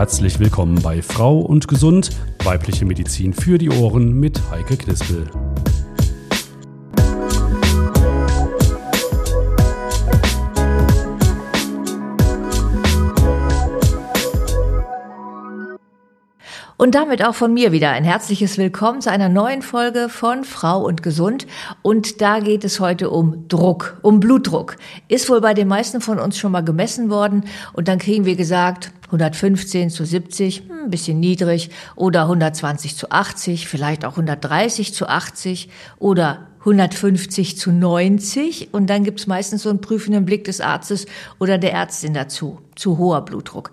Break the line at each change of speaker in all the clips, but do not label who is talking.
herzlich willkommen bei Frau und Gesund, weibliche Medizin für die Ohren mit Heike Knispel.
Und damit auch von mir wieder ein herzliches Willkommen zu einer neuen Folge von Frau und Gesund. Und da geht es heute um Druck, um Blutdruck. Ist wohl bei den meisten von uns schon mal gemessen worden. Und dann kriegen wir gesagt, 115 zu 70, hm, ein bisschen niedrig, oder 120 zu 80, vielleicht auch 130 zu 80 oder 150 zu 90 und dann gibt's meistens so einen prüfenden Blick des Arztes oder der Ärztin dazu, zu hoher Blutdruck.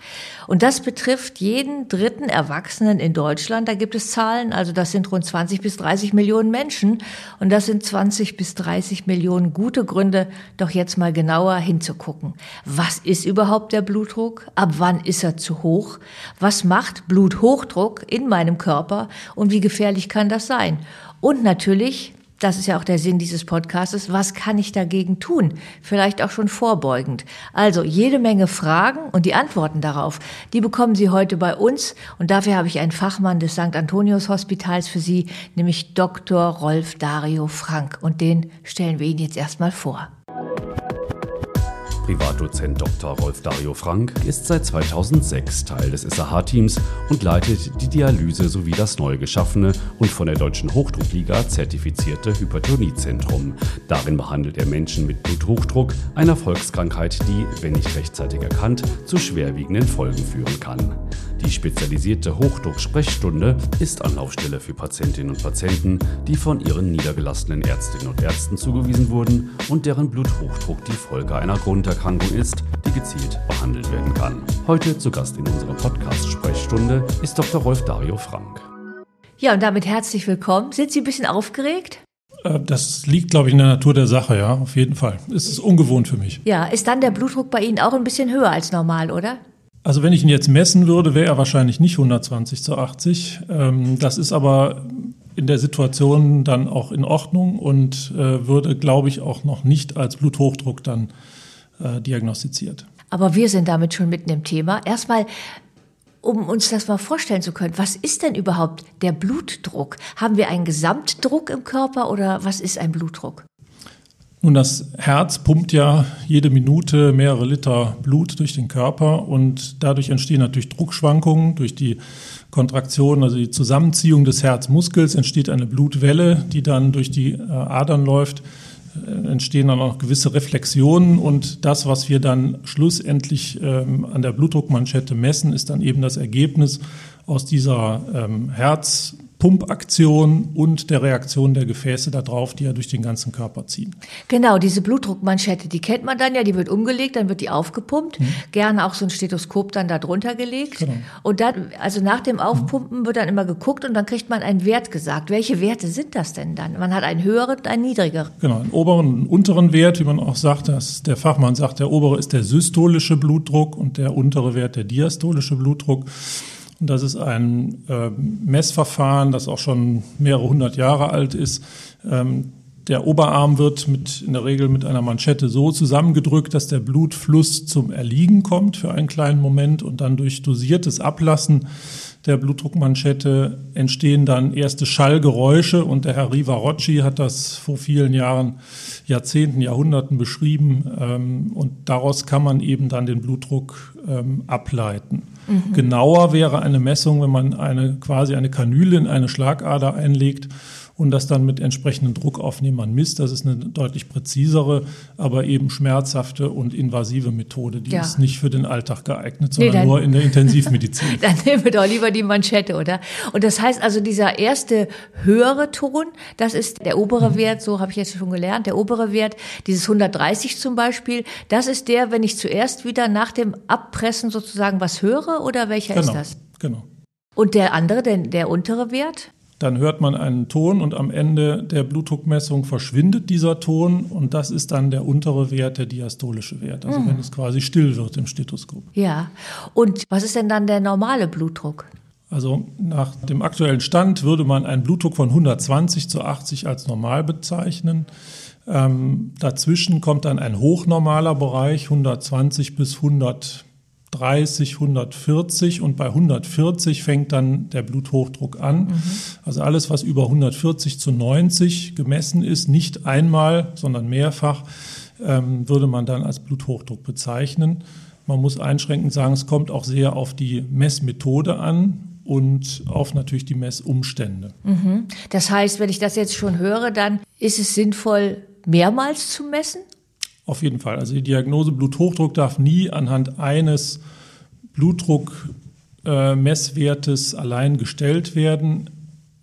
Und das betrifft jeden dritten Erwachsenen in Deutschland. Da gibt es Zahlen, also das sind rund 20 bis 30 Millionen Menschen und das sind 20 bis 30 Millionen gute Gründe, doch jetzt mal genauer hinzugucken. Was ist überhaupt der Blutdruck? Ab wann ist er zu hoch? Was macht Bluthochdruck in meinem Körper und wie gefährlich kann das sein? Und natürlich das ist ja auch der Sinn dieses Podcasts, was kann ich dagegen tun? Vielleicht auch schon vorbeugend. Also jede Menge Fragen und die Antworten darauf, die bekommen Sie heute bei uns und dafür habe ich einen Fachmann des St. Antonius Hospitals für Sie, nämlich Dr. Rolf Dario Frank und den stellen wir Ihnen jetzt erstmal vor.
Privatdozent Dr. Rolf Dario Frank ist seit 2006 Teil des SAH-Teams und leitet die Dialyse sowie das neu geschaffene und von der Deutschen Hochdruckliga zertifizierte Hypertoniezentrum. Darin behandelt er Menschen mit Bluthochdruck, einer Volkskrankheit, die, wenn nicht rechtzeitig erkannt, zu schwerwiegenden Folgen führen kann. Die spezialisierte Hochdruck-Sprechstunde ist Anlaufstelle für Patientinnen und Patienten, die von ihren niedergelassenen Ärztinnen und Ärzten zugewiesen wurden und deren Bluthochdruck die Folge einer Grunderkrankung ist, die gezielt behandelt werden kann. Heute zu Gast in unserer Podcast-Sprechstunde ist Dr. Rolf Dario Frank.
Ja, und damit herzlich willkommen. Sind Sie ein bisschen aufgeregt?
Äh, das liegt, glaube ich, in der Natur der Sache, ja, auf jeden Fall. Es ist ungewohnt für mich.
Ja, ist dann der Blutdruck bei Ihnen auch ein bisschen höher als normal, oder?
Also wenn ich ihn jetzt messen würde, wäre er wahrscheinlich nicht 120 zu 80. Ähm, das ist aber in der Situation dann auch in Ordnung und äh, würde, glaube ich, auch noch nicht als Bluthochdruck dann äh, diagnostiziert.
Aber wir sind damit schon mitten im Thema. Erstmal, um uns das mal vorstellen zu können, was ist denn überhaupt der Blutdruck? Haben wir einen Gesamtdruck im Körper oder was ist ein Blutdruck?
Nun, das Herz pumpt ja jede Minute mehrere Liter Blut durch den Körper und dadurch entstehen natürlich Druckschwankungen. Durch die Kontraktion, also die Zusammenziehung des Herzmuskels entsteht eine Blutwelle, die dann durch die äh, Adern läuft, äh, entstehen dann auch gewisse Reflexionen und das, was wir dann schlussendlich ähm, an der Blutdruckmanschette messen, ist dann eben das Ergebnis aus dieser ähm, Herz Pumpaktion und der Reaktion der Gefäße darauf, die ja durch den ganzen Körper ziehen.
Genau, diese Blutdruckmanschette, die kennt man dann ja, die wird umgelegt, dann wird die aufgepumpt, mhm. gerne auch so ein Stethoskop dann da drunter gelegt. Genau. Und dann, also nach dem Aufpumpen mhm. wird dann immer geguckt und dann kriegt man einen Wert gesagt. Welche Werte sind das denn dann? Man hat einen höheren und einen niedrigeren.
Genau, einen oberen und einen unteren Wert, wie man auch sagt, dass der Fachmann sagt, der obere ist der systolische Blutdruck und der untere Wert der diastolische Blutdruck. Und das ist ein äh, Messverfahren, das auch schon mehrere hundert Jahre alt ist. Ähm, der Oberarm wird mit, in der Regel mit einer Manschette so zusammengedrückt, dass der Blutfluss zum Erliegen kommt für einen kleinen Moment und dann durch dosiertes Ablassen der Blutdruckmanschette entstehen dann erste Schallgeräusche und der Herr Rivarocci hat das vor vielen Jahren, Jahrzehnten, Jahrhunderten beschrieben ähm, und daraus kann man eben dann den Blutdruck ähm, ableiten. Mhm. Genauer wäre eine Messung, wenn man eine quasi eine Kanüle in eine Schlagader einlegt und das dann mit entsprechenden Druckaufnehmern misst. Das ist eine deutlich präzisere, aber eben schmerzhafte und invasive Methode. Die ja. ist nicht für den Alltag geeignet, sondern nee, dann, nur in der Intensivmedizin.
dann nehmen wir doch lieber die Manschette, oder? Und das heißt also, dieser erste höhere Ton, das ist der obere mhm. Wert, so habe ich jetzt schon gelernt, der obere Wert, dieses 130 zum Beispiel, das ist der, wenn ich zuerst wieder nach dem Abpressen sozusagen was höre, oder welcher
genau,
ist das?
Genau.
Und der andere, der, der untere Wert?
Dann hört man einen Ton und am Ende der Blutdruckmessung verschwindet dieser Ton und das ist dann der untere Wert, der diastolische Wert, also mhm. wenn es quasi still wird im Stethoskop.
Ja, und was ist denn dann der normale Blutdruck?
Also nach dem aktuellen Stand würde man einen Blutdruck von 120 zu 80 als normal bezeichnen. Ähm, dazwischen kommt dann ein hochnormaler Bereich, 120 bis 100 130, 140 und bei 140 fängt dann der Bluthochdruck an. Mhm. Also alles, was über 140 zu 90 gemessen ist, nicht einmal, sondern mehrfach, ähm, würde man dann als Bluthochdruck bezeichnen. Man muss einschränkend sagen, es kommt auch sehr auf die Messmethode an und auf natürlich die Messumstände.
Mhm. Das heißt, wenn ich das jetzt schon höre, dann ist es sinnvoll, mehrmals zu messen?
Auf jeden Fall. Also die Diagnose Bluthochdruck darf nie anhand eines Blutdruckmesswertes äh, allein gestellt werden.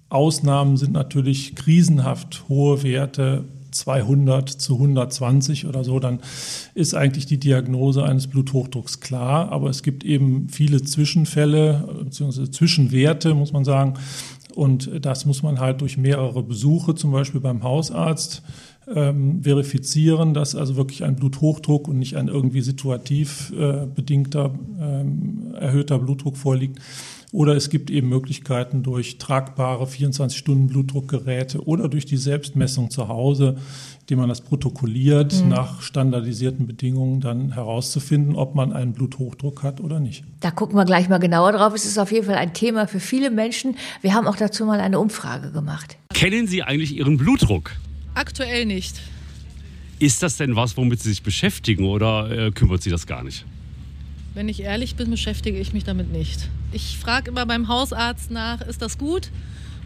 Ausnahmen sind natürlich krisenhaft hohe Werte 200 zu 120 oder so, dann ist eigentlich die Diagnose eines Bluthochdrucks klar. Aber es gibt eben viele Zwischenfälle bzw. Zwischenwerte, muss man sagen. Und das muss man halt durch mehrere Besuche, zum Beispiel beim Hausarzt, ähm, verifizieren, dass also wirklich ein Bluthochdruck und nicht ein irgendwie situativ äh, bedingter ähm, erhöhter Blutdruck vorliegt. Oder es gibt eben Möglichkeiten durch tragbare 24-Stunden-Blutdruckgeräte oder durch die Selbstmessung zu Hause, indem man das protokolliert, mhm. nach standardisierten Bedingungen dann herauszufinden, ob man einen Bluthochdruck hat oder nicht.
Da gucken wir gleich mal genauer drauf. Es ist auf jeden Fall ein Thema für viele Menschen. Wir haben auch dazu mal eine Umfrage gemacht.
Kennen Sie eigentlich Ihren Blutdruck?
Aktuell nicht.
Ist das denn was, womit Sie sich beschäftigen oder äh, kümmert Sie das gar nicht?
Wenn ich ehrlich bin, beschäftige ich mich damit nicht. Ich frage immer beim Hausarzt nach, ist das gut?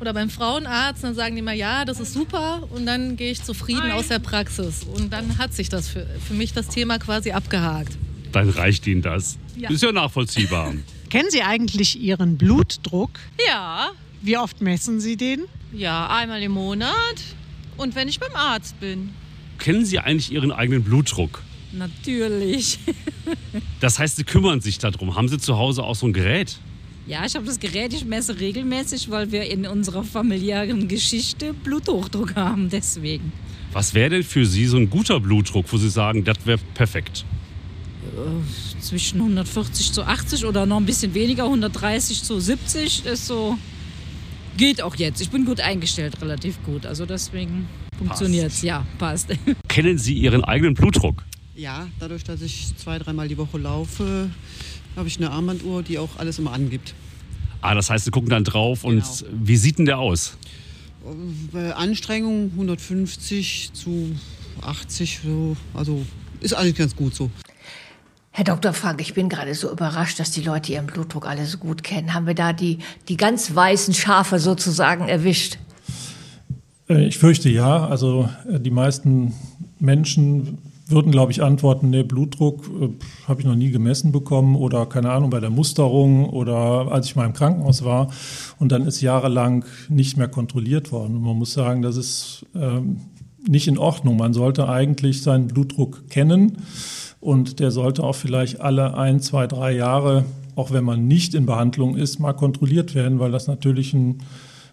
Oder beim Frauenarzt, dann sagen die immer, ja, das ist super. Und dann gehe ich zufrieden aus der Praxis. Und dann hat sich das für, für mich das Thema quasi abgehakt.
Dann reicht Ihnen das. Ja. Ist ja nachvollziehbar.
Kennen Sie eigentlich Ihren Blutdruck?
Ja.
Wie oft messen Sie den?
Ja, einmal im Monat und wenn ich beim Arzt bin.
Kennen Sie eigentlich Ihren eigenen Blutdruck?
Natürlich.
das heißt, Sie kümmern sich darum. Haben Sie zu Hause auch so ein Gerät?
Ja, ich habe das Gerät, ich messe regelmäßig, weil wir in unserer familiären Geschichte Bluthochdruck haben, deswegen.
Was wäre denn für Sie so ein guter Blutdruck, wo Sie sagen, das wäre perfekt?
Äh, zwischen 140 zu 80 oder noch ein bisschen weniger, 130 zu 70 ist so. Geht auch jetzt. Ich bin gut eingestellt, relativ gut. Also deswegen funktioniert es. Ja, passt.
Kennen Sie Ihren eigenen Blutdruck?
Ja, dadurch, dass ich zwei, dreimal die Woche laufe, habe ich eine Armbanduhr, die auch alles immer angibt.
Ah, das heißt, Sie gucken dann drauf und genau. wie sieht denn der aus?
Bei Anstrengung 150 zu 80, so, also ist eigentlich ganz gut so.
Herr Dr. Frank, ich bin gerade so überrascht, dass die Leute ihren Blutdruck alle so gut kennen. Haben wir da die, die ganz weißen Schafe sozusagen erwischt?
Äh, ich fürchte ja. Also äh, die meisten Menschen würden, glaube ich, antworten, nee, Blutdruck äh, habe ich noch nie gemessen bekommen oder keine Ahnung, bei der Musterung oder als ich mal im Krankenhaus war. Und dann ist jahrelang nicht mehr kontrolliert worden. Und man muss sagen, das ist ähm, nicht in Ordnung. Man sollte eigentlich seinen Blutdruck kennen und der sollte auch vielleicht alle ein, zwei, drei Jahre, auch wenn man nicht in Behandlung ist, mal kontrolliert werden, weil das natürlich ein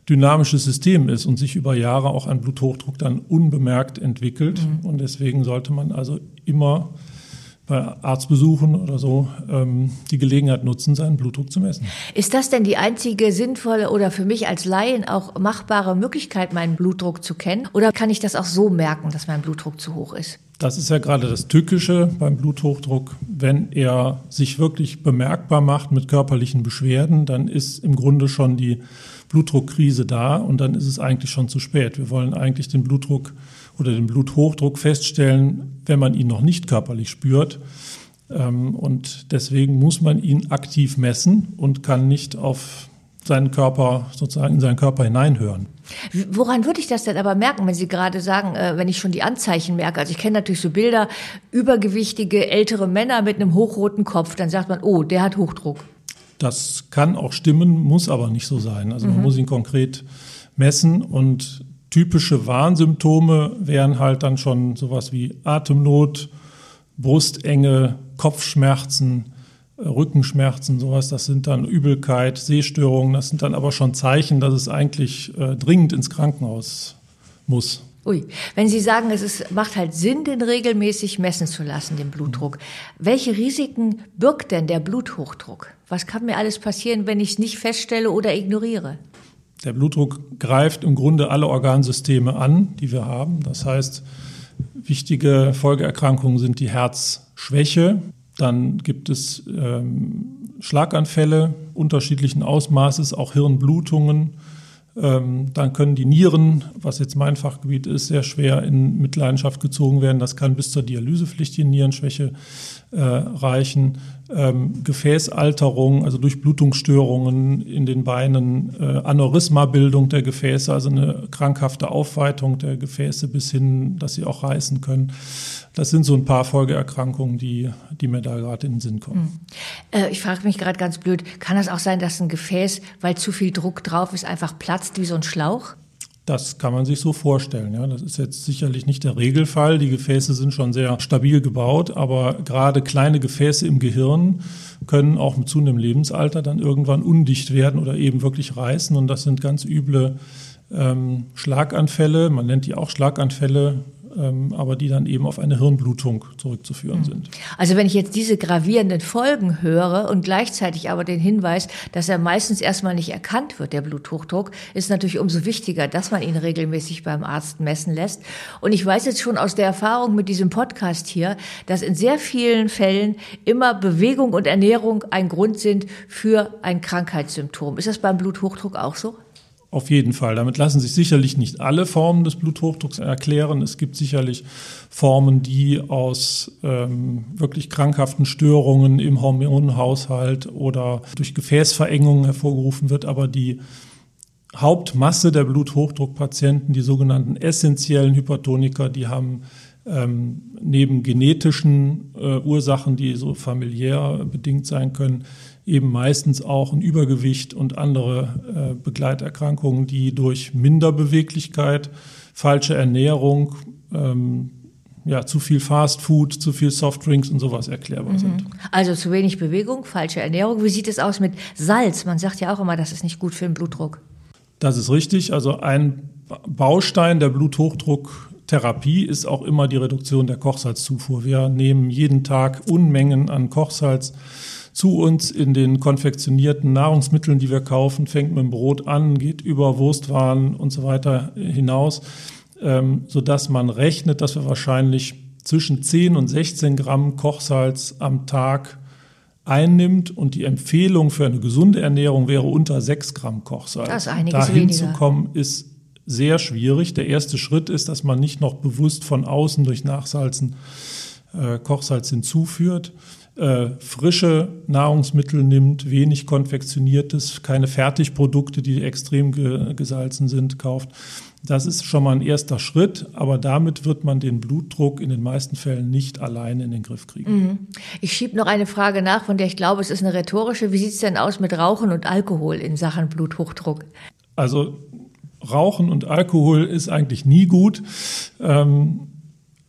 dynamisches System ist und sich über Jahre auch ein Bluthochdruck dann unbemerkt entwickelt. Mhm. Und deswegen sollte man also immer bei Arztbesuchen oder so ähm, die Gelegenheit nutzen, seinen Blutdruck zu messen.
Ist das denn die einzige sinnvolle oder für mich als Laien auch machbare Möglichkeit, meinen Blutdruck zu kennen? Oder kann ich das auch so merken, dass mein Blutdruck zu hoch ist?
Das ist ja gerade das Tückische beim Bluthochdruck. Wenn er sich wirklich bemerkbar macht mit körperlichen Beschwerden, dann ist im Grunde schon die Blutdruckkrise da und dann ist es eigentlich schon zu spät. Wir wollen eigentlich den Blutdruck oder den Bluthochdruck feststellen, wenn man ihn noch nicht körperlich spürt. Ähm, und deswegen muss man ihn aktiv messen und kann nicht auf seinen Körper, sozusagen in seinen Körper hineinhören.
Woran würde ich das denn aber merken, wenn Sie gerade sagen, äh, wenn ich schon die Anzeichen merke? Also ich kenne natürlich so Bilder, übergewichtige ältere Männer mit einem hochroten Kopf, dann sagt man, oh, der hat Hochdruck.
Das kann auch stimmen, muss aber nicht so sein. Also man mhm. muss ihn konkret messen und typische Warnsymptome wären halt dann schon sowas wie Atemnot, Brustenge, Kopfschmerzen, Rückenschmerzen, sowas. Das sind dann Übelkeit, Sehstörungen. Das sind dann aber schon Zeichen, dass es eigentlich äh, dringend ins Krankenhaus muss.
Ui, wenn Sie sagen, es ist, macht halt Sinn, den regelmäßig messen zu lassen, den Blutdruck. Welche Risiken birgt denn der Bluthochdruck? Was kann mir alles passieren, wenn ich es nicht feststelle oder ignoriere?
Der Blutdruck greift im Grunde alle Organsysteme an, die wir haben. Das heißt, wichtige Folgeerkrankungen sind die Herzschwäche, Dann gibt es ähm, Schlaganfälle unterschiedlichen Ausmaßes, auch Hirnblutungen. Ähm, dann können die Nieren, was jetzt mein Fachgebiet ist, sehr schwer in Mitleidenschaft gezogen werden. Das kann bis zur dialysepflichtigen Nierenschwäche äh, reichen. Ähm, Gefäßalterung, also Durchblutungsstörungen in den Beinen, äh, Aneurysmabildung der Gefäße, also eine krankhafte Aufweitung der Gefäße bis hin, dass sie auch reißen können. Das sind so ein paar Folgeerkrankungen, die, die mir da gerade in den Sinn kommen.
Hm. Äh, ich frage mich gerade ganz blöd, kann das auch sein, dass ein Gefäß, weil zu viel Druck drauf ist, einfach platzt wie so ein Schlauch?
Das kann man sich so vorstellen. Ja. Das ist jetzt sicherlich nicht der Regelfall. Die Gefäße sind schon sehr stabil gebaut, aber gerade kleine Gefäße im Gehirn können auch mit zunehmendem Lebensalter dann irgendwann undicht werden oder eben wirklich reißen. Und das sind ganz üble ähm, Schlaganfälle. Man nennt die auch Schlaganfälle ähm, aber die dann eben auf eine Hirnblutung zurückzuführen mhm. sind.
Also wenn ich jetzt diese gravierenden Folgen höre und gleichzeitig aber den Hinweis, dass er meistens erstmal nicht erkannt wird, der Bluthochdruck, ist natürlich umso wichtiger, dass man ihn regelmäßig beim Arzt messen lässt. Und ich weiß jetzt schon aus der Erfahrung mit diesem Podcast hier, dass in sehr vielen Fällen immer Bewegung und Ernährung ein Grund sind für ein Krankheitssymptom. Ist das beim Bluthochdruck auch so?
Auf jeden Fall. Damit lassen sich sicherlich nicht alle Formen des Bluthochdrucks erklären. Es gibt sicherlich Formen, die aus ähm, wirklich krankhaften Störungen im Hormonhaushalt oder durch Gefäßverengungen hervorgerufen wird. Aber die Hauptmasse der Bluthochdruckpatienten, die sogenannten essentiellen Hypertoniker, die haben ähm, neben genetischen äh, Ursachen, die so familiär bedingt sein können, eben meistens auch ein Übergewicht und andere äh, Begleiterkrankungen, die durch Minderbeweglichkeit, falsche Ernährung, ähm, ja, zu viel Fast Food, zu viel Softdrinks und sowas erklärbar mhm. sind.
Also zu wenig Bewegung, falsche Ernährung. Wie sieht es aus mit Salz? Man sagt ja auch immer, das ist nicht gut für den Blutdruck.
Das ist richtig. Also ein Baustein der Bluthochdrucktherapie ist auch immer die Reduktion der Kochsalzzufuhr. Wir nehmen jeden Tag Unmengen an Kochsalz zu uns in den konfektionierten Nahrungsmitteln, die wir kaufen, fängt mit dem Brot an, geht über Wurstwaren und so weiter hinaus, ähm, sodass man rechnet, dass wir wahrscheinlich zwischen 10 und 16 Gramm Kochsalz am Tag einnimmt und die Empfehlung für eine gesunde Ernährung wäre unter 6 Gramm Kochsalz.
Das ist einiges
Dahin
weniger.
zu kommen ist sehr schwierig. Der erste Schritt ist, dass man nicht noch bewusst von außen durch Nachsalzen äh, Kochsalz hinzuführt äh, frische Nahrungsmittel nimmt, wenig konfektioniertes, keine Fertigprodukte, die extrem ge gesalzen sind, kauft. Das ist schon mal ein erster Schritt, aber damit wird man den Blutdruck in den meisten Fällen nicht alleine in den Griff kriegen.
Mhm. Ich schiebe noch eine Frage nach, von der ich glaube, es ist eine rhetorische. Wie sieht es denn aus mit Rauchen und Alkohol in Sachen Bluthochdruck?
Also Rauchen und Alkohol ist eigentlich nie gut. Ähm,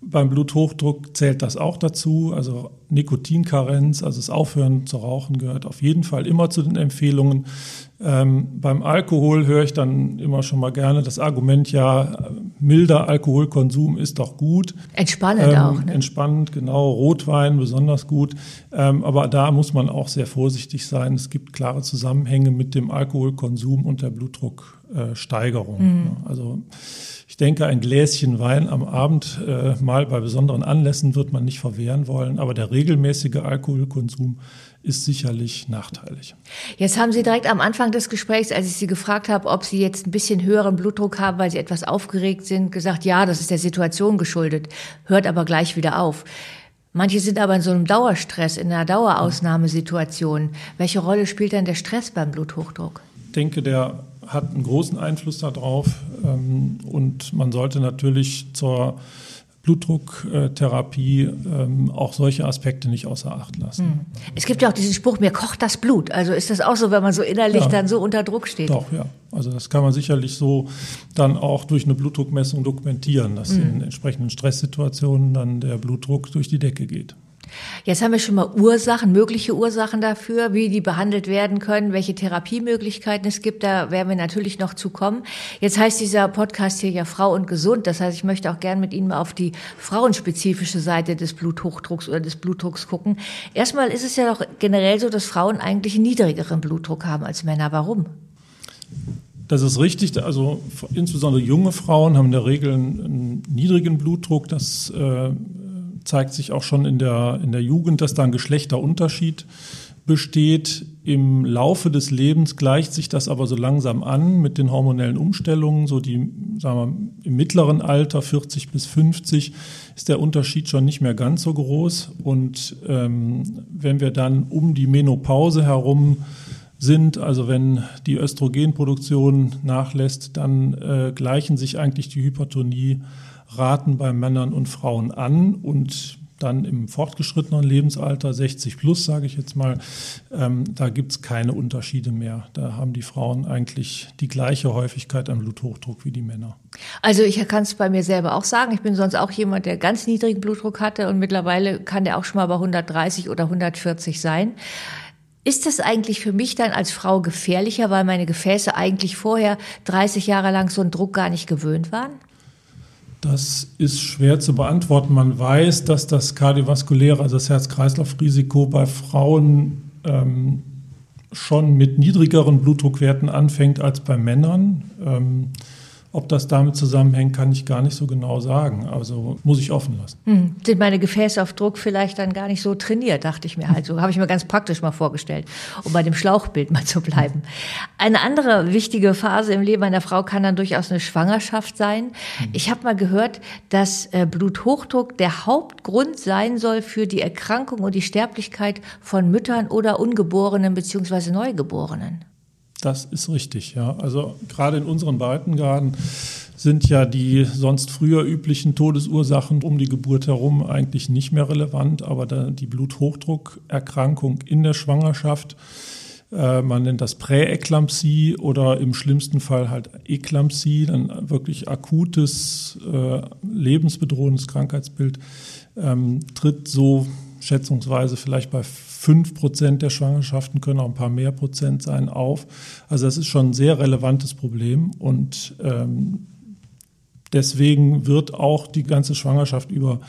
beim Bluthochdruck zählt das auch dazu. Also Nikotinkarenz, also das Aufhören zu rauchen, gehört auf jeden Fall immer zu den Empfehlungen. Ähm, beim Alkohol höre ich dann immer schon mal gerne das Argument, ja, milder Alkoholkonsum ist doch gut.
Entspannend ähm, auch.
Ne? Entspannend, genau. Rotwein besonders gut. Ähm, aber da muss man auch sehr vorsichtig sein. Es gibt klare Zusammenhänge mit dem Alkoholkonsum und der Blutdrucksteigerung. Mhm. Also ich denke, ein Gläschen Wein am Abend äh, mal bei besonderen Anlässen wird man nicht verwehren wollen, aber der regelmäßige Alkoholkonsum ist sicherlich nachteilig.
Jetzt haben Sie direkt am Anfang des Gesprächs, als ich Sie gefragt habe, ob Sie jetzt ein bisschen höheren Blutdruck haben, weil Sie etwas aufgeregt sind, gesagt, ja, das ist der Situation geschuldet, hört aber gleich wieder auf. Manche sind aber in so einem Dauerstress, in einer Dauerausnahmesituation. Welche Rolle spielt denn der Stress beim Bluthochdruck?
Ich denke, der hat einen großen Einfluss darauf. Ähm, und man sollte natürlich zur Blutdrucktherapie ähm, auch solche Aspekte nicht außer Acht lassen. Hm.
Es gibt ja auch diesen Spruch, mir kocht das Blut. Also ist das auch so, wenn man so innerlich ja, dann so unter Druck steht?
Doch, ja. Also das kann man sicherlich so dann auch durch eine Blutdruckmessung dokumentieren, dass mhm. in entsprechenden Stresssituationen dann der Blutdruck durch die Decke geht.
Jetzt haben wir schon mal Ursachen, mögliche Ursachen dafür, wie die behandelt werden können, welche Therapiemöglichkeiten es gibt. Da werden wir natürlich noch zu kommen. Jetzt heißt dieser Podcast hier ja Frau und Gesund. Das heißt, ich möchte auch gern mit Ihnen mal auf die frauenspezifische Seite des Bluthochdrucks oder des Blutdrucks gucken. Erstmal ist es ja doch generell so, dass Frauen eigentlich einen niedrigeren Blutdruck haben als Männer. Warum?
Das ist richtig. Also insbesondere junge Frauen haben in der Regel einen, niedrigen Blutdruck. Das äh, zeigt sich auch schon in der, in der Jugend, dass da ein Geschlechterunterschied besteht. Im Laufe des Lebens gleicht sich das aber so langsam an mit den hormonellen Umstellungen. So die, sagen wir, im mittleren Alter, 40 bis 50, ist der Unterschied schon nicht mehr ganz so groß. Und ähm, wenn wir dann um die Menopause herum sind, also wenn die Östrogenproduktion nachlässt, dann äh, gleichen sich eigentlich die Hypertonieraten bei Männern und Frauen an und dann im fortgeschrittenen Lebensalter, 60 plus, sage ich jetzt mal, ähm, da gibt es keine Unterschiede mehr. Da haben die Frauen eigentlich die gleiche Häufigkeit an Bluthochdruck wie die Männer.
Also ich kann es bei mir selber auch sagen. Ich bin sonst auch jemand, der ganz niedrigen Blutdruck hatte und mittlerweile kann der auch schon mal bei 130 oder 140 sein. Ist das eigentlich für mich dann als Frau gefährlicher, weil meine Gefäße eigentlich vorher 30 Jahre lang so einen Druck gar nicht gewöhnt waren?
Das ist schwer zu beantworten. Man weiß, dass das kardiovaskuläre, also das Herz-Kreislauf-Risiko bei Frauen ähm, schon mit niedrigeren Blutdruckwerten anfängt als bei Männern. Ähm, ob das damit zusammenhängt, kann ich gar nicht so genau sagen. Also muss ich offen lassen.
Hm. Sind meine Gefäße auf Druck vielleicht dann gar nicht so trainiert, dachte ich mir halt. So habe ich mir ganz praktisch mal vorgestellt, um bei dem Schlauchbild mal zu bleiben. Eine andere wichtige Phase im Leben einer Frau kann dann durchaus eine Schwangerschaft sein. Hm. Ich habe mal gehört, dass äh, Bluthochdruck der Hauptgrund sein soll für die Erkrankung und die Sterblichkeit von Müttern oder Ungeborenen bzw. Neugeborenen.
Das ist richtig, ja. Also gerade in unseren Breitengraden sind ja die sonst früher üblichen Todesursachen um die Geburt herum eigentlich nicht mehr relevant, aber die Bluthochdruckerkrankung in der Schwangerschaft, äh, man nennt das Präeklampsie oder im schlimmsten Fall halt Eklampsie, dann wirklich akutes, äh, lebensbedrohendes Krankheitsbild, ähm, tritt so schätzungsweise vielleicht bei 5 Prozent der Schwangerschaften können auch ein paar mehr Prozent sein auf. Also das ist schon ein sehr relevantes Problem und ähm, deswegen wird auch die ganze Schwangerschaft über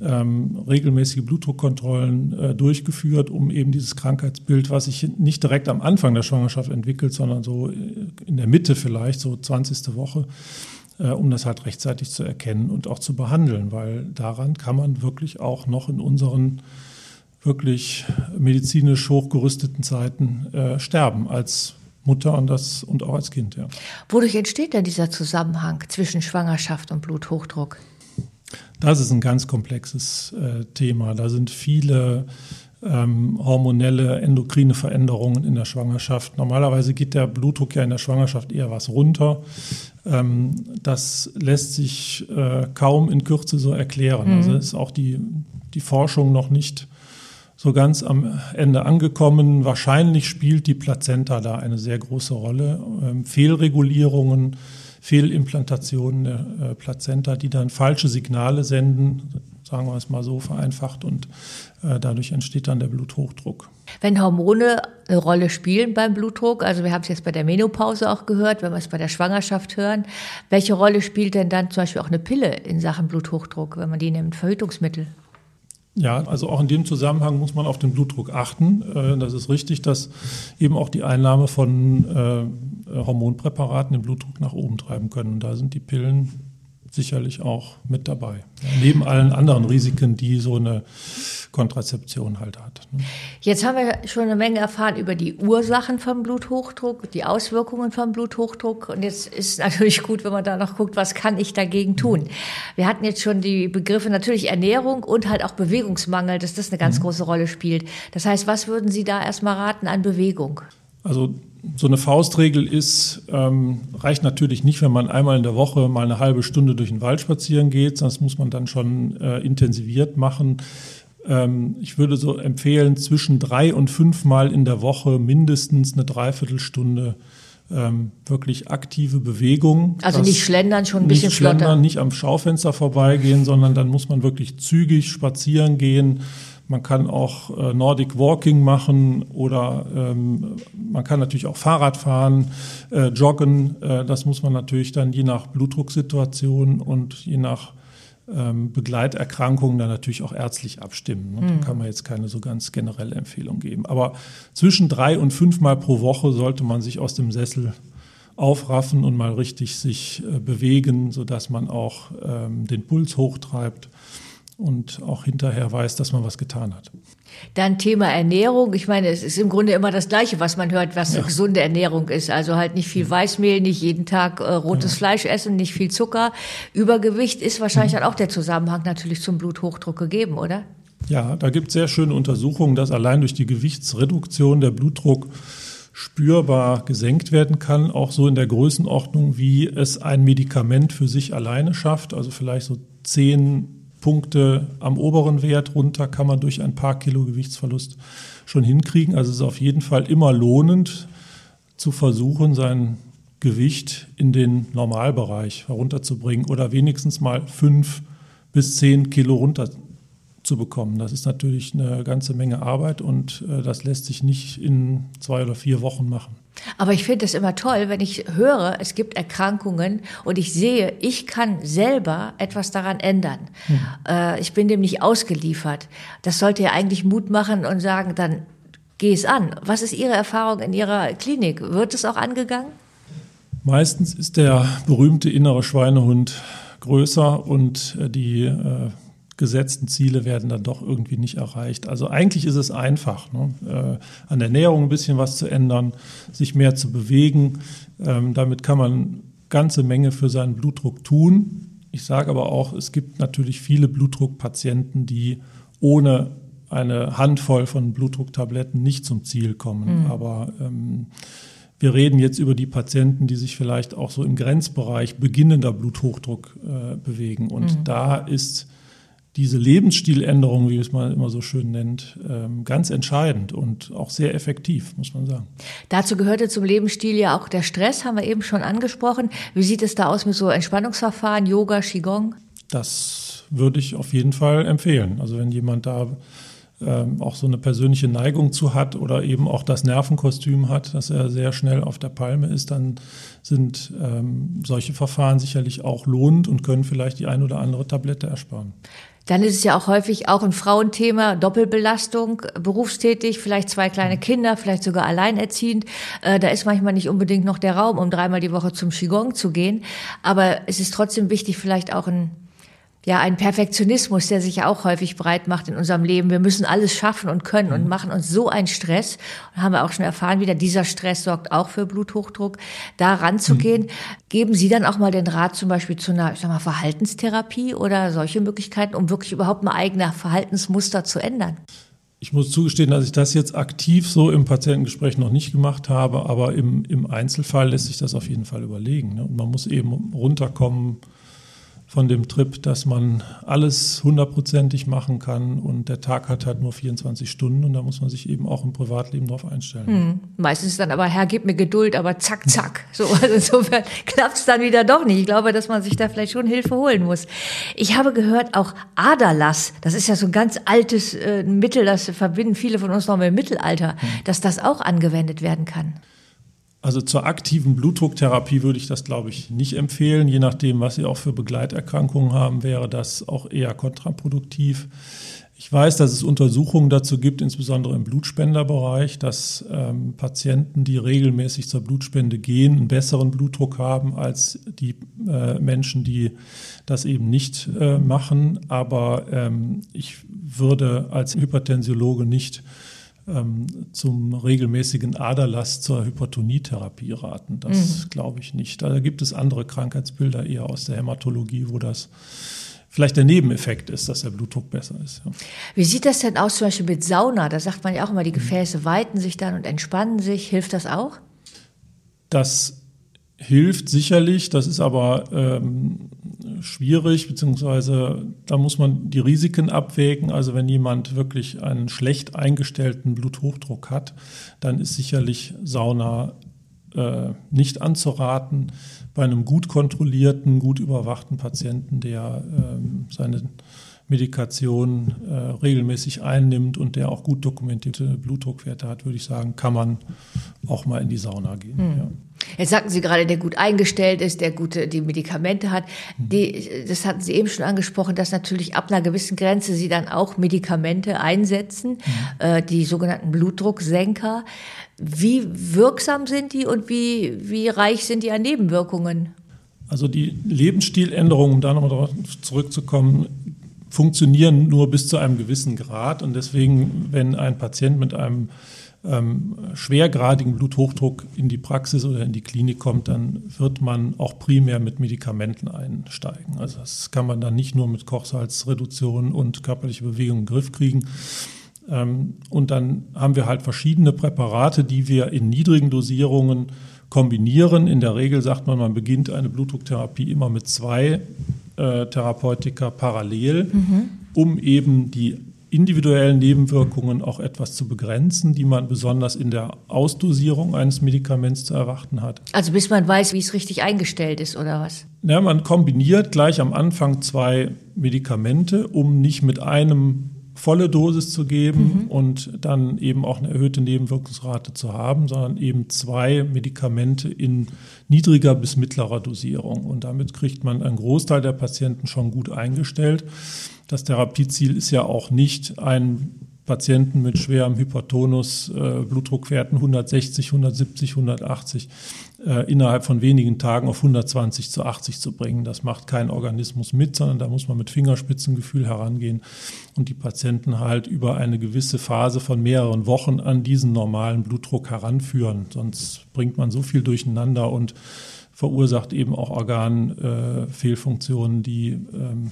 ähm, regelmäßige Blutdruckkontrollen äh, durchgeführt, um eben dieses Krankheitsbild, was sich nicht direkt am Anfang der Schwangerschaft entwickelt, sondern so in der Mitte vielleicht, so 20. Woche, äh, um das halt rechtzeitig zu erkennen und auch zu behandeln, weil daran kann man wirklich auch noch in unseren wirklich medizinisch hochgerüsteten Zeiten äh, sterben als Mutter und, das, und auch als Kind. Ja.
Wodurch entsteht denn dieser Zusammenhang zwischen Schwangerschaft und Bluthochdruck?
Das ist ein ganz komplexes äh, Thema. Da sind viele ähm, hormonelle, endokrine Veränderungen in der Schwangerschaft. Normalerweise geht der Blutdruck ja in der Schwangerschaft eher was runter. Ähm, das lässt sich äh, kaum in Kürze so erklären. Mhm. Also ist auch die, die Forschung noch nicht so ganz am Ende angekommen. Wahrscheinlich spielt die Plazenta da eine sehr große Rolle. Ähm, Fehlregulierungen, Fehlimplantationen der äh, Plazenta, die dann falsche Signale senden, sagen wir es mal so vereinfacht, und äh, dadurch entsteht dann der Bluthochdruck.
Wenn Hormone eine Rolle spielen beim Blutdruck, also wir haben es jetzt bei der Menopause auch gehört, wenn wir es bei der Schwangerschaft hören, welche Rolle spielt denn dann zum Beispiel auch eine Pille in Sachen Bluthochdruck, wenn man die nimmt, Verhütungsmittel?
Ja, also auch in dem Zusammenhang muss man auf den Blutdruck achten. Äh, das ist richtig, dass eben auch die Einnahme von äh, Hormonpräparaten den Blutdruck nach oben treiben können. Da sind die Pillen sicherlich auch mit dabei. Neben allen anderen Risiken, die so eine Kontrazeption halt hat. Ne?
Jetzt haben wir schon eine Menge erfahren über die Ursachen vom Bluthochdruck, die Auswirkungen vom Bluthochdruck. Und jetzt ist natürlich gut, wenn man da noch guckt, was kann ich dagegen tun. Wir hatten jetzt schon die Begriffe natürlich Ernährung und halt auch Bewegungsmangel, dass das eine ganz mhm. große Rolle spielt. Das heißt, was würden Sie da erstmal raten an Bewegung?
Also so eine Faustregel ist, ähm, reicht natürlich nicht, wenn man einmal in der Woche mal eine halbe Stunde durch den Wald spazieren geht, das muss man dann schon äh, intensiviert machen. Ähm, ich würde so empfehlen, zwischen drei und fünfmal in der Woche mindestens eine Dreiviertelstunde ähm, wirklich aktive Bewegung.
Also nicht schlendern, schon ein bisschen
nicht schlendern, flotter. Nicht am Schaufenster vorbeigehen, sondern dann muss man wirklich zügig spazieren gehen. Man kann auch äh, Nordic Walking machen oder ähm, man kann natürlich auch Fahrrad fahren, äh, joggen. Äh, das muss man natürlich dann je nach Blutdrucksituation und je nach ähm, Begleiterkrankungen dann natürlich auch ärztlich abstimmen. Ne? Mhm. Da kann man jetzt keine so ganz generelle Empfehlung geben. Aber zwischen drei und fünfmal pro Woche sollte man sich aus dem Sessel aufraffen und mal richtig sich äh, bewegen, sodass man auch ähm, den Puls hochtreibt und auch hinterher weiß, dass man was getan hat.
Dann Thema Ernährung. Ich meine, es ist im Grunde immer das Gleiche, was man hört, was ja. gesunde Ernährung ist. Also halt nicht viel Weißmehl, nicht jeden Tag äh, rotes ja. Fleisch essen, nicht viel Zucker. Übergewicht ist wahrscheinlich mhm. dann auch der Zusammenhang natürlich zum Bluthochdruck gegeben, oder?
Ja, da gibt es sehr schöne Untersuchungen, dass allein durch die Gewichtsreduktion der Blutdruck spürbar gesenkt werden kann, auch so in der Größenordnung, wie es ein Medikament für sich alleine schafft. Also vielleicht so zehn Punkte am oberen Wert runter kann man durch ein paar Kilo Gewichtsverlust schon hinkriegen. Also es ist auf jeden Fall immer lohnend zu versuchen, sein Gewicht in den Normalbereich herunterzubringen oder wenigstens mal fünf bis zehn Kilo runter zu bekommen. Das ist natürlich eine ganze Menge Arbeit und äh, das lässt sich nicht in zwei oder vier Wochen machen.
Aber ich finde es immer toll, wenn ich höre, es gibt Erkrankungen und ich sehe, ich kann selber etwas daran ändern. Hm. Äh, ich bin dem nicht ausgeliefert. Das sollte ja eigentlich Mut machen und sagen, dann geh es an. Was ist Ihre Erfahrung in Ihrer Klinik? Wird es auch angegangen?
Meistens ist der berühmte innere Schweinehund größer und äh, die äh, gesetzten Ziele werden dann doch irgendwie nicht erreicht. Also eigentlich ist es einfach, ne? äh, an der Ernährung ein bisschen was zu ändern, sich mehr zu bewegen. Ähm, damit kann man ganze Menge für seinen Blutdruck tun. Ich sage aber auch, es gibt natürlich viele Blutdruckpatienten, die ohne eine Handvoll von Blutdrucktabletten nicht zum Ziel kommen. Mhm. Aber ähm, wir reden jetzt über die Patienten, die sich vielleicht auch so im Grenzbereich beginnender Bluthochdruck äh, bewegen. Und mhm. da ist diese Lebensstiländerung, wie es man immer so schön nennt, ähm, ganz entscheidend und auch sehr effektiv, muss man sagen.
Dazu gehörte zum Lebensstil ja auch der Stress, haben wir eben schon angesprochen. Wie sieht es da aus mit so Entspannungsverfahren, Yoga, Qigong?
Das würde ich auf jeden Fall empfehlen. Also wenn jemand da ähm, auch so eine persönliche Neigung zu hat oder eben auch das Nervenkostüm hat, dass er sehr schnell auf der Palme ist, dann sind ähm, solche Verfahren sicherlich auch lohnend und können vielleicht die ein oder andere Tablette ersparen.
Dann ist es ja auch häufig auch ein Frauenthema, Doppelbelastung, berufstätig, vielleicht zwei kleine Kinder, vielleicht sogar alleinerziehend. Äh, da ist manchmal nicht unbedingt noch der Raum, um dreimal die Woche zum Qigong zu gehen. Aber es ist trotzdem wichtig, vielleicht auch ein ja ein Perfektionismus, der sich ja auch häufig breit macht in unserem Leben. Wir müssen alles schaffen und können und mhm. machen uns so einen Stress. Und haben wir auch schon erfahren, wieder dieser Stress sorgt auch für Bluthochdruck. Da ranzugehen, mhm. geben Sie dann auch mal den Rat zum Beispiel zu einer, ich sag mal, Verhaltenstherapie oder solche Möglichkeiten, um wirklich überhaupt mal eigene Verhaltensmuster zu ändern?
Ich muss zugestehen, dass ich das jetzt aktiv so im Patientengespräch noch nicht gemacht habe, aber im, im Einzelfall lässt sich das auf jeden Fall überlegen. Ne? Und man muss eben runterkommen von dem Trip, dass man alles hundertprozentig machen kann und der Tag hat halt nur 24 Stunden und da muss man sich eben auch im Privatleben drauf einstellen. Hm.
Meistens dann aber, Herr, gib mir Geduld, aber zack, zack. So, also insofern klappt es dann wieder doch nicht. Ich glaube, dass man sich da vielleicht schon Hilfe holen muss. Ich habe gehört, auch Aderlass, das ist ja so ein ganz altes äh, Mittel, das verbinden viele von uns noch mit dem Mittelalter, hm. dass das auch angewendet werden kann.
Also zur aktiven Blutdrucktherapie würde ich das, glaube ich, nicht empfehlen. Je nachdem, was Sie auch für Begleiterkrankungen haben, wäre das auch eher kontraproduktiv. Ich weiß, dass es Untersuchungen dazu gibt, insbesondere im Blutspenderbereich, dass ähm, Patienten, die regelmäßig zur Blutspende gehen, einen besseren Blutdruck haben als die äh, Menschen, die das eben nicht äh, machen. Aber ähm, ich würde als Hypertensiologe nicht ähm, zum regelmäßigen Aderlass zur Hypertonietherapie raten. Das mhm. glaube ich nicht. Da gibt es andere Krankheitsbilder eher aus der Hämatologie, wo das vielleicht der Nebeneffekt ist, dass der Blutdruck besser ist. Ja.
Wie sieht das denn aus zum Beispiel mit Sauna? Da sagt man ja auch immer, die Gefäße weiten sich dann und entspannen sich. Hilft das auch?
Das hilft sicherlich, das ist aber ähm, schwierig, beziehungsweise da muss man die Risiken abwägen. Also wenn jemand wirklich einen schlecht eingestellten Bluthochdruck hat, dann ist sicherlich Sauna äh, nicht anzuraten. Bei einem gut kontrollierten, gut überwachten Patienten, der ähm, seine Medikation äh, regelmäßig einnimmt und der auch gut dokumentierte Blutdruckwerte hat, würde ich sagen, kann man auch mal in die Sauna gehen. Hm. Ja.
Jetzt sagten Sie gerade, der gut eingestellt ist, der gute die Medikamente hat. Hm. Die, das hatten Sie eben schon angesprochen, dass natürlich ab einer gewissen Grenze Sie dann auch Medikamente einsetzen, mhm. äh, die sogenannten Blutdrucksenker. Wie wirksam sind die und wie, wie reich sind die an Nebenwirkungen?
Also die Lebensstiländerungen, um da nochmal zurückzukommen, funktionieren nur bis zu einem gewissen Grad. Und deswegen, wenn ein Patient mit einem ähm, schwergradigen Bluthochdruck in die Praxis oder in die Klinik kommt, dann wird man auch primär mit Medikamenten einsteigen. Also das kann man dann nicht nur mit Kochsalzreduktion und körperliche Bewegung den Griff kriegen. Ähm, und dann haben wir halt verschiedene Präparate, die wir in niedrigen Dosierungen kombinieren. In der Regel sagt man, man beginnt eine Blutdrucktherapie immer mit zwei äh, Therapeutika parallel, mhm. um eben die individuellen Nebenwirkungen auch etwas zu begrenzen, die man besonders in der Ausdosierung eines Medikaments zu erwarten hat.
Also bis man weiß, wie es richtig eingestellt ist oder was?
Ja, man kombiniert gleich am Anfang zwei Medikamente, um nicht mit einem volle Dosis zu geben mhm. und dann eben auch eine erhöhte Nebenwirkungsrate zu haben, sondern eben zwei Medikamente in niedriger bis mittlerer Dosierung. Und damit kriegt man einen Großteil der Patienten schon gut eingestellt. Das Therapieziel ist ja auch nicht ein Patienten mit schwerem Hypertonus, äh, Blutdruckwerten 160, 170, 180 äh, innerhalb von wenigen Tagen auf 120 zu 80 zu bringen. Das macht kein Organismus mit, sondern da muss man mit Fingerspitzengefühl herangehen und die Patienten halt über eine gewisse Phase von mehreren Wochen an diesen normalen Blutdruck heranführen. Sonst bringt man so viel durcheinander und verursacht eben auch Organfehlfunktionen, äh, die ähm,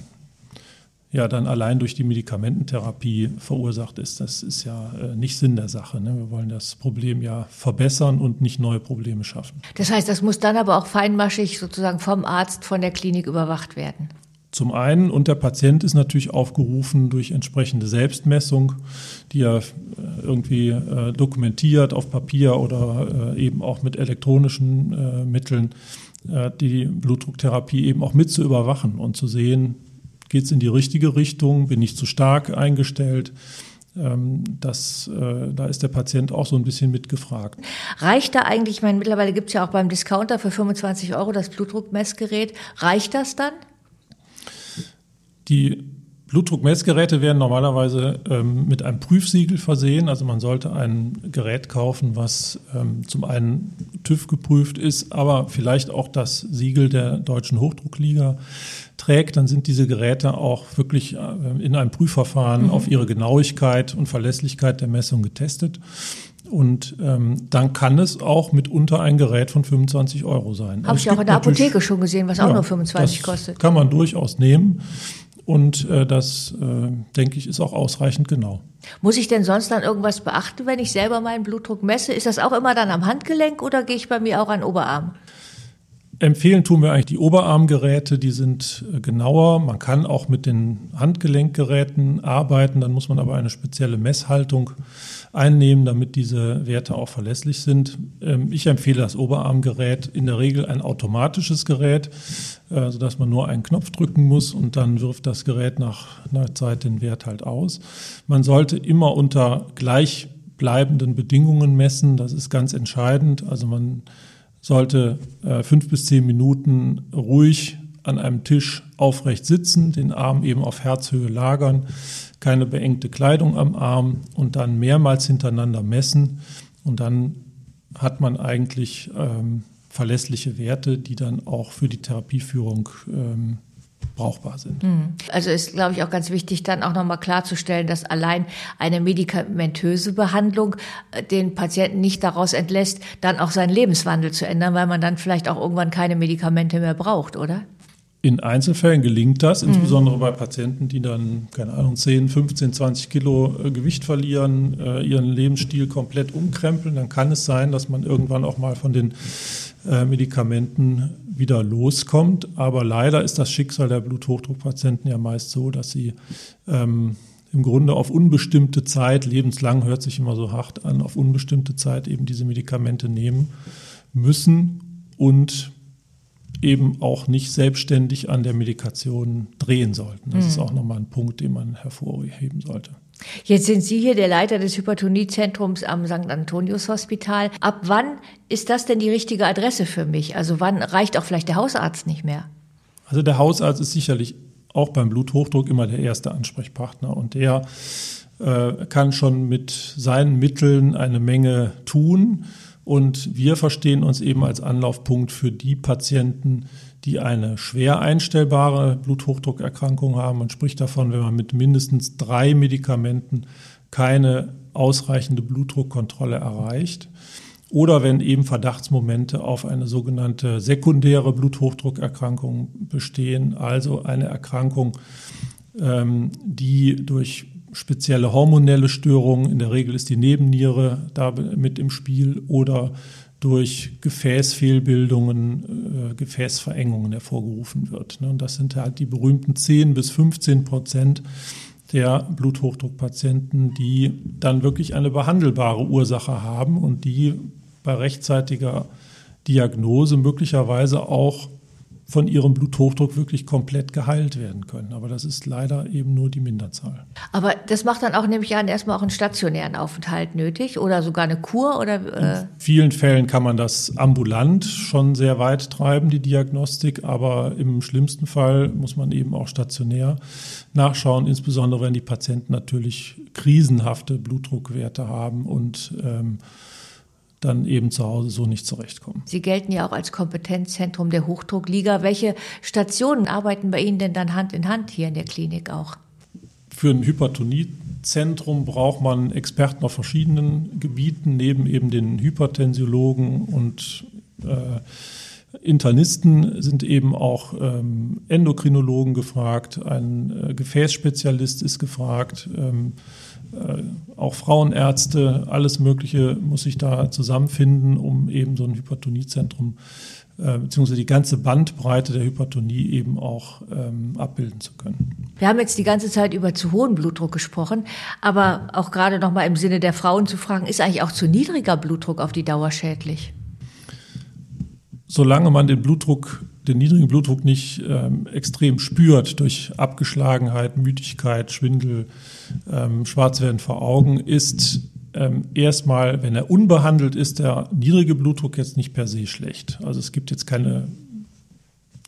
ja dann allein durch die Medikamententherapie verursacht ist. Das ist ja äh, nicht Sinn der Sache. Ne? Wir wollen das Problem ja verbessern und nicht neue Probleme schaffen.
Das heißt, das muss dann aber auch feinmaschig sozusagen vom Arzt, von der Klinik überwacht werden.
Zum einen, und der Patient ist natürlich aufgerufen durch entsprechende Selbstmessung, die er äh, irgendwie äh, dokumentiert auf Papier oder äh, eben auch mit elektronischen äh, Mitteln, äh, die Blutdrucktherapie eben auch mit zu überwachen und zu sehen, geht es in die richtige Richtung, bin ich zu stark eingestellt. Ähm, das, äh, da ist der Patient auch so ein bisschen mitgefragt.
Reicht da eigentlich, ich meine, mittlerweile gibt es ja auch beim Discounter für 25 Euro das Blutdruckmessgerät, reicht das dann?
Die Blutdruckmessgeräte werden normalerweise ähm, mit einem Prüfsiegel versehen. Also man sollte ein Gerät kaufen, was ähm, zum einen TÜV geprüft ist, aber vielleicht auch das Siegel der Deutschen Hochdruckliga trägt. Dann sind diese Geräte auch wirklich äh, in einem Prüfverfahren mhm. auf ihre Genauigkeit und Verlässlichkeit der Messung getestet. Und ähm, dann kann es auch mitunter ein Gerät von 25 Euro sein.
Habe also ich auch in der Apotheke schon gesehen, was ja, auch nur 25 kostet.
Kann man durchaus nehmen. Und äh, das, äh, denke ich, ist auch ausreichend genau.
Muss ich denn sonst dann irgendwas beachten, wenn ich selber meinen Blutdruck messe? Ist das auch immer dann am Handgelenk oder gehe ich bei mir auch an Oberarm?
Empfehlen tun wir eigentlich die Oberarmgeräte, die sind äh, genauer. Man kann auch mit den Handgelenkgeräten arbeiten, dann muss man aber eine spezielle Messhaltung einnehmen, damit diese Werte auch verlässlich sind. Ähm, ich empfehle das Oberarmgerät, in der Regel ein automatisches Gerät, äh, sodass man nur einen Knopf drücken muss und dann wirft das Gerät nach einer Zeit den Wert halt aus. Man sollte immer unter gleichbleibenden Bedingungen messen, das ist ganz entscheidend. Also man sollte äh, fünf bis zehn Minuten ruhig an einem Tisch aufrecht sitzen, den Arm eben auf Herzhöhe lagern, keine beengte Kleidung am Arm und dann mehrmals hintereinander messen. Und dann hat man eigentlich ähm, verlässliche Werte, die dann auch für die Therapieführung ähm, brauchbar sind. Hm.
Also ist, glaube ich, auch ganz wichtig, dann auch nochmal klarzustellen, dass allein eine medikamentöse Behandlung äh, den Patienten nicht daraus entlässt, dann auch seinen Lebenswandel zu ändern, weil man dann vielleicht auch irgendwann keine Medikamente mehr braucht, oder?
In Einzelfällen gelingt das, mhm. insbesondere bei Patienten, die dann, keine Ahnung, 10, 15, 20 Kilo äh, Gewicht verlieren, äh, ihren Lebensstil komplett umkrempeln. Dann kann es sein, dass man irgendwann auch mal von den äh, Medikamenten wieder loskommt. Aber leider ist das Schicksal der Bluthochdruckpatienten ja meist so, dass sie ähm, im Grunde auf unbestimmte Zeit, lebenslang hört sich immer so hart an, auf unbestimmte Zeit eben diese Medikamente nehmen müssen und eben auch nicht selbstständig an der Medikation drehen sollten. Das mhm. ist auch nochmal ein Punkt, den man hervorheben sollte.
Jetzt sind Sie hier der Leiter des Hypertoniezentrums am St. Antonius Hospital. Ab wann ist das denn die richtige Adresse für mich? Also wann reicht auch vielleicht der Hausarzt nicht mehr?
Also der Hausarzt ist sicherlich auch beim Bluthochdruck immer der erste Ansprechpartner und der äh, kann schon mit seinen Mitteln eine Menge tun. Und wir verstehen uns eben als Anlaufpunkt für die Patienten, die eine schwer einstellbare Bluthochdruckerkrankung haben. Man spricht davon, wenn man mit mindestens drei Medikamenten keine ausreichende Blutdruckkontrolle erreicht. Oder wenn eben Verdachtsmomente auf eine sogenannte sekundäre Bluthochdruckerkrankung bestehen, also eine Erkrankung, ähm, die durch spezielle hormonelle Störungen, in der Regel ist die Nebenniere da mit im Spiel, oder durch Gefäßfehlbildungen, äh, Gefäßverengungen hervorgerufen wird. Ne? Und das sind halt die berühmten 10 bis 15 Prozent der Bluthochdruckpatienten, die dann wirklich eine behandelbare Ursache haben und die bei rechtzeitiger Diagnose möglicherweise auch von ihrem Bluthochdruck wirklich komplett geheilt werden können. Aber das ist leider eben nur die Minderzahl.
Aber das macht dann auch, nehme ich an, erstmal auch einen stationären Aufenthalt nötig oder sogar eine Kur oder?
Äh In vielen Fällen kann man das ambulant schon sehr weit treiben, die Diagnostik, aber im schlimmsten Fall muss man eben auch stationär nachschauen, insbesondere wenn die Patienten natürlich krisenhafte Blutdruckwerte haben und ähm, dann eben zu Hause so nicht zurechtkommen.
Sie gelten ja auch als Kompetenzzentrum der Hochdruckliga. Welche Stationen arbeiten bei Ihnen denn dann Hand in Hand hier in der Klinik auch?
Für ein Hypertoniezentrum braucht man Experten auf verschiedenen Gebieten, neben eben den Hypertensiologen und äh, Internisten sind eben auch ähm, Endokrinologen gefragt, ein äh, Gefäßspezialist ist gefragt. Ähm, äh, auch Frauenärzte, alles Mögliche muss sich da zusammenfinden, um eben so ein Hypertoniezentrum äh, beziehungsweise die ganze Bandbreite der Hypertonie eben auch ähm, abbilden zu können.
Wir haben jetzt die ganze Zeit über zu hohen Blutdruck gesprochen, aber auch gerade noch mal im Sinne der Frauen zu fragen, ist eigentlich auch zu niedriger Blutdruck auf die Dauer schädlich?
Solange man den Blutdruck, den niedrigen Blutdruck nicht ähm, extrem spürt durch Abgeschlagenheit, Müdigkeit, Schwindel, ähm, Schwarzwerden vor Augen, ist ähm, erstmal, wenn er unbehandelt ist, der niedrige Blutdruck jetzt nicht per se schlecht. Also es gibt jetzt keine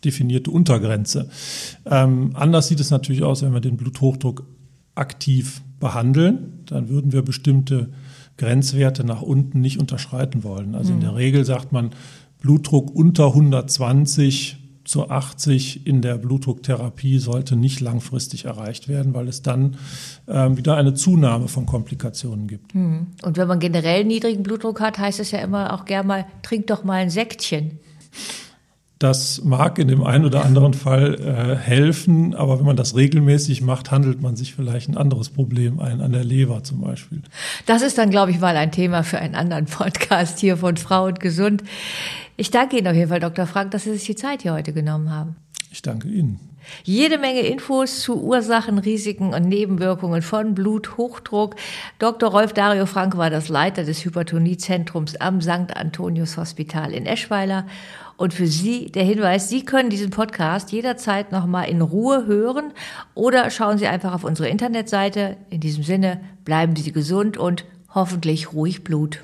definierte Untergrenze. Ähm, anders sieht es natürlich aus, wenn wir den Bluthochdruck aktiv behandeln. Dann würden wir bestimmte Grenzwerte nach unten nicht unterschreiten wollen. Also in der mhm. Regel sagt man, Blutdruck unter 120 zu 80 in der Blutdrucktherapie sollte nicht langfristig erreicht werden, weil es dann ähm, wieder eine Zunahme von Komplikationen gibt.
Hm. Und wenn man generell niedrigen Blutdruck hat, heißt es ja immer auch gerne mal, trink doch mal ein Säckchen.
Das mag in dem einen oder anderen Fall äh, helfen, aber wenn man das regelmäßig macht, handelt man sich vielleicht ein anderes Problem ein, an der Leber zum Beispiel.
Das ist dann, glaube ich, mal ein Thema für einen anderen Podcast hier von Frau und Gesund. Ich danke Ihnen auf jeden Fall, Dr. Frank, dass Sie sich die Zeit hier heute genommen haben.
Ich danke Ihnen.
Jede Menge Infos zu Ursachen, Risiken und Nebenwirkungen von Bluthochdruck. Dr. Rolf Dario Frank war das Leiter des Hypertoniezentrums am St. Antonius Hospital in Eschweiler und für Sie der Hinweis, Sie können diesen Podcast jederzeit nochmal in Ruhe hören oder schauen Sie einfach auf unsere Internetseite. In diesem Sinne, bleiben Sie gesund und hoffentlich ruhig Blut.